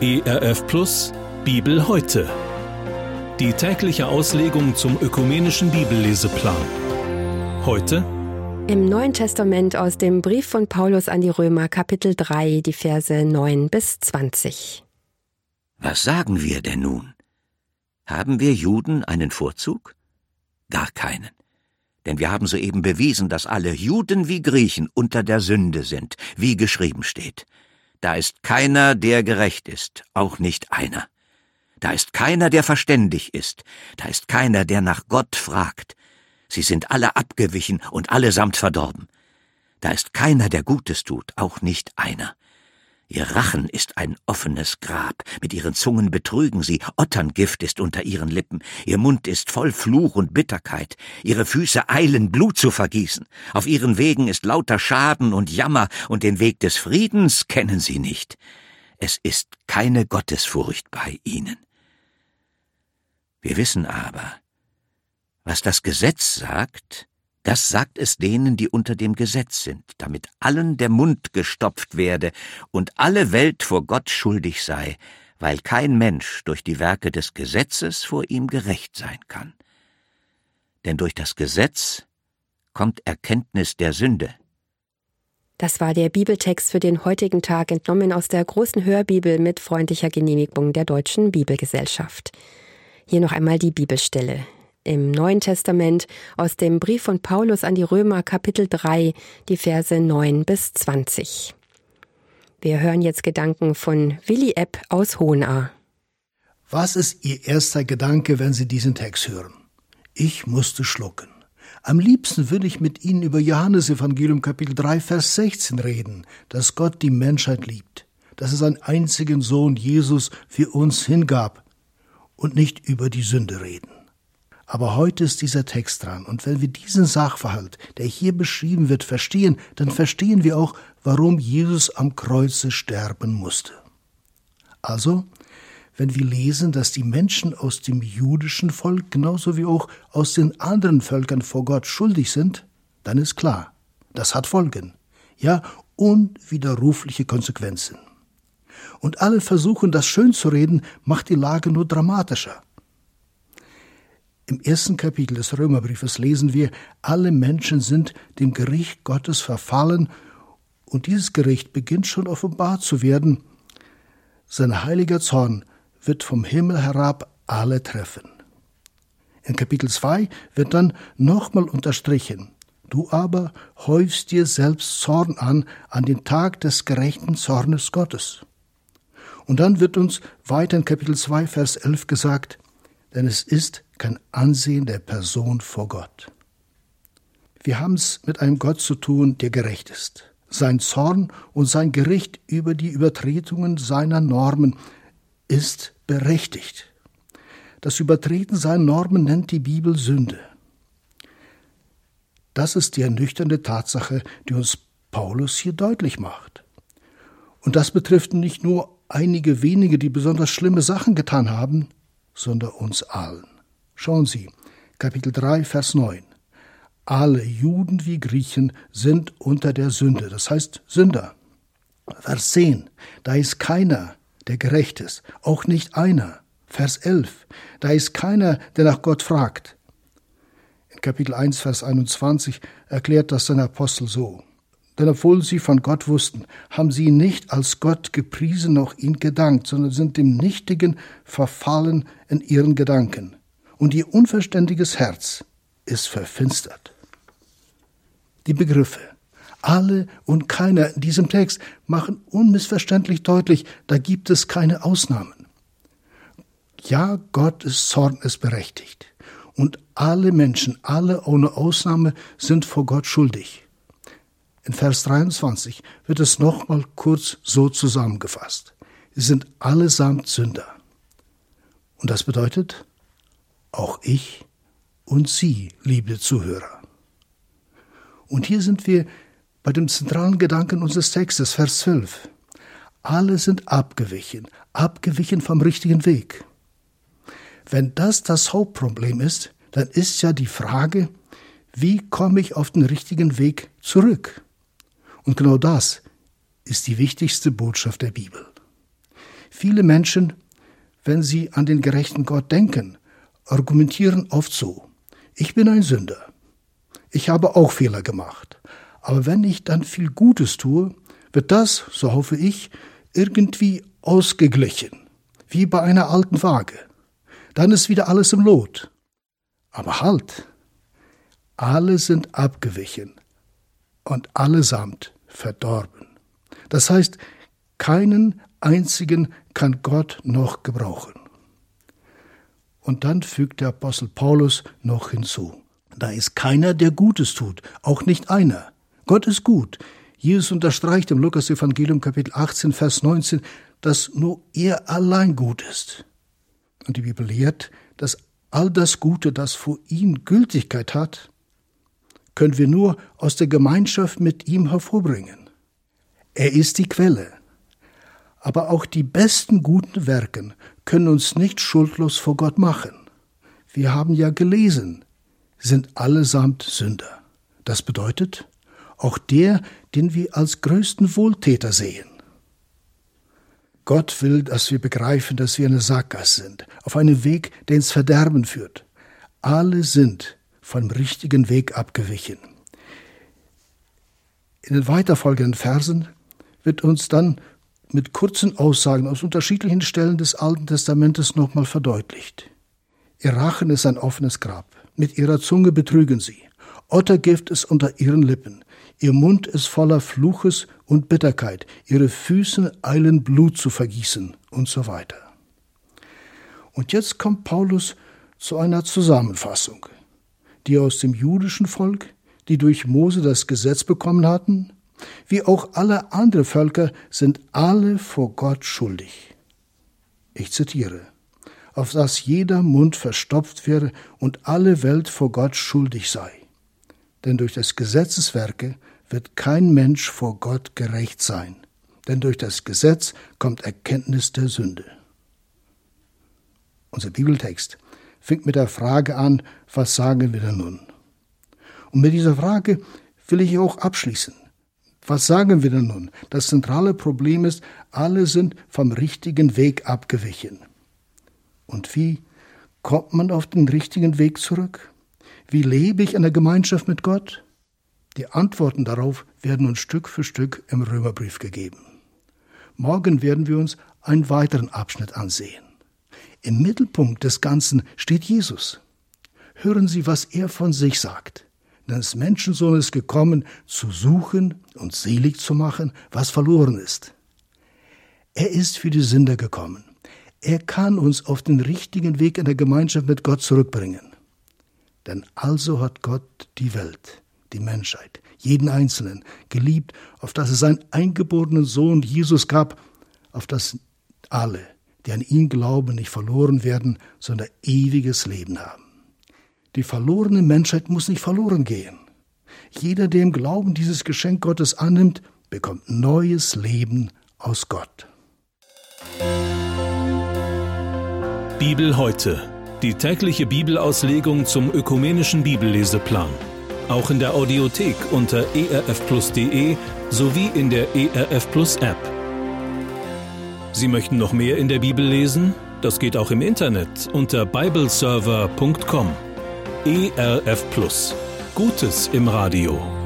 ERF Plus Bibel heute. Die tägliche Auslegung zum ökumenischen Bibelleseplan. Heute im Neuen Testament aus dem Brief von Paulus an die Römer Kapitel 3, die Verse 9 bis 20. Was sagen wir denn nun? Haben wir Juden einen Vorzug? Gar keinen. Denn wir haben soeben bewiesen, dass alle Juden wie Griechen unter der Sünde sind, wie geschrieben steht. Da ist keiner, der gerecht ist, auch nicht einer. Da ist keiner, der verständig ist, da ist keiner, der nach Gott fragt. Sie sind alle abgewichen und allesamt verdorben. Da ist keiner, der Gutes tut, auch nicht einer. Ihr Rachen ist ein offenes Grab, mit ihren Zungen betrügen sie, Otterngift ist unter ihren Lippen, ihr Mund ist voll Fluch und Bitterkeit, ihre Füße eilen, Blut zu vergießen, auf ihren Wegen ist lauter Schaden und Jammer, und den Weg des Friedens kennen sie nicht. Es ist keine Gottesfurcht bei ihnen. Wir wissen aber, was das Gesetz sagt, das sagt es denen, die unter dem Gesetz sind, damit allen der Mund gestopft werde und alle Welt vor Gott schuldig sei, weil kein Mensch durch die Werke des Gesetzes vor ihm gerecht sein kann. Denn durch das Gesetz kommt Erkenntnis der Sünde. Das war der Bibeltext für den heutigen Tag entnommen aus der großen Hörbibel mit freundlicher Genehmigung der Deutschen Bibelgesellschaft. Hier noch einmal die Bibelstelle im Neuen Testament aus dem Brief von Paulus an die Römer Kapitel 3, die Verse 9 bis 20. Wir hören jetzt Gedanken von Willi Epp aus Hohenahr. Was ist Ihr erster Gedanke, wenn Sie diesen Text hören? Ich musste schlucken. Am liebsten würde ich mit Ihnen über Johannes Evangelium Kapitel 3, Vers 16 reden, dass Gott die Menschheit liebt, dass es seinen einzigen Sohn Jesus für uns hingab und nicht über die Sünde reden. Aber heute ist dieser Text dran, und wenn wir diesen Sachverhalt, der hier beschrieben wird, verstehen, dann verstehen wir auch, warum Jesus am Kreuze sterben musste. Also, wenn wir lesen, dass die Menschen aus dem jüdischen Volk genauso wie auch aus den anderen Völkern vor Gott schuldig sind, dann ist klar, das hat Folgen, ja unwiderrufliche Konsequenzen. Und alle versuchen, das schön zu reden, macht die Lage nur dramatischer. Im ersten Kapitel des Römerbriefes lesen wir, alle Menschen sind dem Gericht Gottes verfallen und dieses Gericht beginnt schon offenbar zu werden. Sein heiliger Zorn wird vom Himmel herab alle treffen. In Kapitel 2 wird dann nochmal unterstrichen, du aber häufst dir selbst Zorn an an den Tag des gerechten Zornes Gottes. Und dann wird uns weiter in Kapitel 2, Vers 11 gesagt, denn es ist kein Ansehen der Person vor Gott. Wir haben es mit einem Gott zu tun, der gerecht ist. Sein Zorn und sein Gericht über die Übertretungen seiner Normen ist berechtigt. Das Übertreten seiner Normen nennt die Bibel Sünde. Das ist die ernüchternde Tatsache, die uns Paulus hier deutlich macht. Und das betrifft nicht nur einige wenige, die besonders schlimme Sachen getan haben, sondern uns allen. Schauen Sie, Kapitel 3, Vers 9. Alle Juden wie Griechen sind unter der Sünde, das heißt Sünder. Vers 10. Da ist keiner, der gerecht ist, auch nicht einer. Vers 11. Da ist keiner, der nach Gott fragt. In Kapitel 1, Vers 21 erklärt das sein Apostel so. Denn obwohl sie von Gott wussten, haben sie ihn nicht als Gott gepriesen noch ihn gedankt, sondern sind dem Nichtigen verfallen in ihren Gedanken und ihr unverständiges Herz ist verfinstert. Die Begriffe alle und keiner in diesem Text machen unmissverständlich deutlich, da gibt es keine Ausnahmen. Ja, Gottes Zorn ist berechtigt. Und alle Menschen, alle ohne Ausnahme, sind vor Gott schuldig. In Vers 23 wird es nochmal kurz so zusammengefasst. Sie sind allesamt Sünder. Und das bedeutet, auch ich und Sie, liebe Zuhörer. Und hier sind wir bei dem zentralen Gedanken unseres Textes, Vers 12. Alle sind abgewichen, abgewichen vom richtigen Weg. Wenn das das Hauptproblem ist, dann ist ja die Frage, wie komme ich auf den richtigen Weg zurück? Und genau das ist die wichtigste Botschaft der Bibel. Viele Menschen, wenn sie an den gerechten Gott denken, argumentieren oft so, ich bin ein Sünder. Ich habe auch Fehler gemacht. Aber wenn ich dann viel Gutes tue, wird das, so hoffe ich, irgendwie ausgeglichen, wie bei einer alten Waage. Dann ist wieder alles im Lot. Aber halt, alle sind abgewichen und allesamt verdorben. Das heißt, keinen einzigen kann Gott noch gebrauchen. Und dann fügt der Apostel Paulus noch hinzu. Da ist keiner, der Gutes tut, auch nicht einer. Gott ist gut. Jesus unterstreicht im Lukas Evangelium Kapitel 18, Vers 19, dass nur er allein gut ist. Und die Bibel lehrt, dass all das Gute, das vor ihm Gültigkeit hat, können wir nur aus der Gemeinschaft mit ihm hervorbringen. Er ist die Quelle. Aber auch die besten guten Werken können uns nicht schuldlos vor Gott machen. Wir haben ja gelesen, sind allesamt Sünder. Das bedeutet, auch der, den wir als größten Wohltäter sehen. Gott will, dass wir begreifen, dass wir eine Sackgasse sind, auf einem Weg, der ins Verderben führt. Alle sind vom richtigen Weg abgewichen. In den weiterfolgenden Versen wird uns dann mit kurzen Aussagen aus unterschiedlichen Stellen des Alten Testamentes nochmal verdeutlicht. Ihr Rachen ist ein offenes Grab. Mit ihrer Zunge betrügen sie. Ottergift ist unter ihren Lippen. Ihr Mund ist voller Fluches und Bitterkeit. Ihre Füße eilen Blut zu vergießen und so weiter. Und jetzt kommt Paulus zu einer Zusammenfassung. Die aus dem jüdischen Volk, die durch Mose das Gesetz bekommen hatten, wie auch alle andere Völker, sind alle vor Gott schuldig. Ich zitiere auf das jeder Mund verstopft werde und alle Welt vor Gott schuldig sei. Denn durch das Gesetzeswerke wird kein Mensch vor Gott gerecht sein, denn durch das Gesetz kommt Erkenntnis der Sünde. Unser Bibeltext fängt mit der Frage an, was sagen wir denn nun? Und mit dieser Frage will ich auch abschließen. Was sagen wir denn nun? Das zentrale Problem ist, alle sind vom richtigen Weg abgewichen. Und wie kommt man auf den richtigen Weg zurück? Wie lebe ich in der Gemeinschaft mit Gott? Die Antworten darauf werden uns Stück für Stück im Römerbrief gegeben. Morgen werden wir uns einen weiteren Abschnitt ansehen. Im Mittelpunkt des Ganzen steht Jesus. Hören Sie, was er von sich sagt. Denn des Menschensohn ist gekommen, zu suchen und selig zu machen, was verloren ist. Er ist für die Sünder gekommen. Er kann uns auf den richtigen Weg in der Gemeinschaft mit Gott zurückbringen. Denn also hat Gott die Welt, die Menschheit, jeden Einzelnen geliebt, auf dass es seinen eingeborenen Sohn Jesus gab, auf dass alle, die an ihn glauben, nicht verloren werden, sondern ewiges Leben haben. Die verlorene Menschheit muss nicht verloren gehen. Jeder, der im Glauben dieses Geschenk Gottes annimmt, bekommt neues Leben aus Gott. Bibel heute. Die tägliche Bibelauslegung zum ökumenischen Bibelleseplan. Auch in der Audiothek unter erfplus.de sowie in der ERF Plus App. Sie möchten noch mehr in der Bibel lesen? Das geht auch im Internet unter bibleserver.com. ERF Plus. Gutes im Radio.